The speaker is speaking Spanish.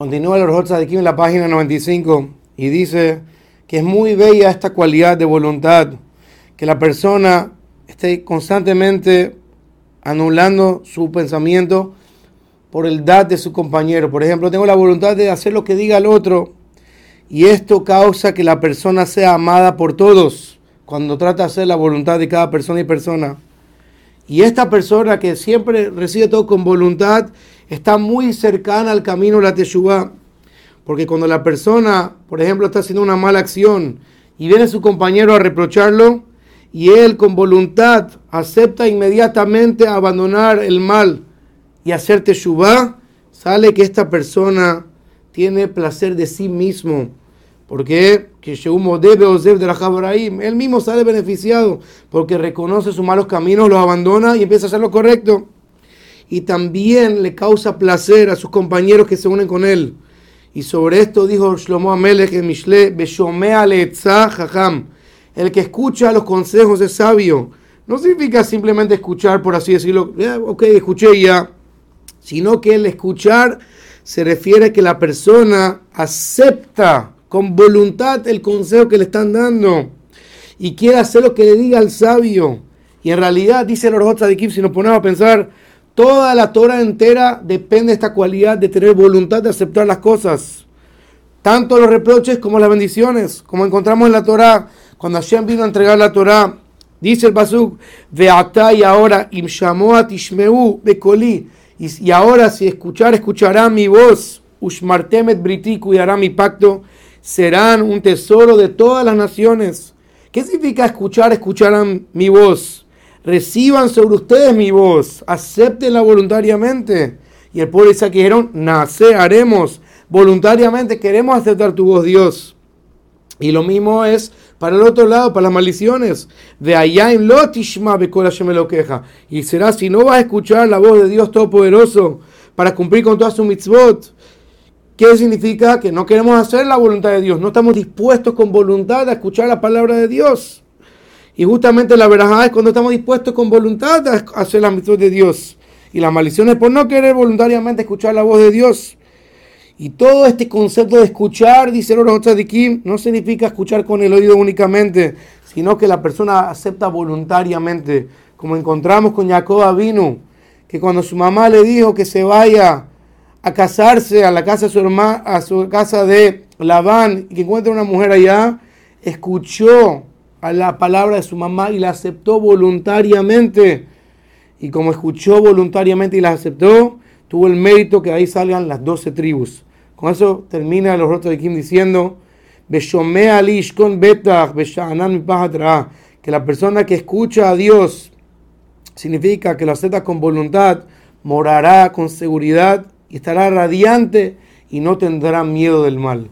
Continúa el Orjot aquí en la página 95 y dice que es muy bella esta cualidad de voluntad, que la persona esté constantemente anulando su pensamiento por el dad de su compañero. Por ejemplo, tengo la voluntad de hacer lo que diga el otro y esto causa que la persona sea amada por todos cuando trata de hacer la voluntad de cada persona y persona. Y esta persona que siempre recibe todo con voluntad está muy cercana al camino de la Teshuvah. Porque cuando la persona, por ejemplo, está haciendo una mala acción y viene su compañero a reprocharlo, y él con voluntad acepta inmediatamente abandonar el mal y hacer Teshuvah, sale que esta persona tiene placer de sí mismo porque que él mismo sale beneficiado porque reconoce sus malos caminos, los abandona y empieza a hacer lo correcto. Y también le causa placer a sus compañeros que se unen con él. Y sobre esto dijo Shlomo Amelech en Mishle, el que escucha los consejos es sabio. No significa simplemente escuchar, por así decirlo, ok, escuché ya, sino que el escuchar se refiere a que la persona acepta con voluntad el consejo que le están dando y quiere hacer lo que le diga al sabio. Y en realidad, dice el Orjot Sadikim, si nos ponemos a pensar, toda la Torah entera depende de esta cualidad de tener voluntad de aceptar las cosas. Tanto los reproches como las bendiciones, como encontramos en la Torah, cuando Hashem vino a entregar la Torah, dice el Pasuk, Veata y ahora, Imshamoa Tishmeu Bekoli, y ahora si escuchar, escuchará mi voz, Ushmartemet Briti, cuidará mi pacto, serán un tesoro de todas las naciones. ¿Qué significa escuchar? Escucharán mi voz. Reciban sobre ustedes mi voz. Acéptenla voluntariamente. Y el pueblo Isaac dijeron, nace, haremos. Voluntariamente queremos aceptar tu voz, Dios. Y lo mismo es para el otro lado, para las maldiciones. De allá en Lotishma me lo queja. Y será si no vas a escuchar la voz de Dios Todopoderoso para cumplir con todas sus mitzvot ¿Qué significa? Que no queremos hacer la voluntad de Dios, no estamos dispuestos con voluntad a escuchar la palabra de Dios. Y justamente la verdad es cuando estamos dispuestos con voluntad a hacer la misión de Dios. Y la maldición es por no querer voluntariamente escuchar la voz de Dios. Y todo este concepto de escuchar, dice el Kim, no significa escuchar con el oído únicamente, sino que la persona acepta voluntariamente. Como encontramos con Jacob Avinu, que cuando su mamá le dijo que se vaya a casarse a la casa de su hermana, a su casa de Labán y que encuentra una mujer allá, escuchó a la palabra de su mamá y la aceptó voluntariamente. Y como escuchó voluntariamente y la aceptó, tuvo el mérito que ahí salgan las doce tribus. Con eso termina los rotos de Kim diciendo, que la persona que escucha a Dios significa que lo acepta con voluntad, morará con seguridad y estará radiante y no tendrá miedo del mal.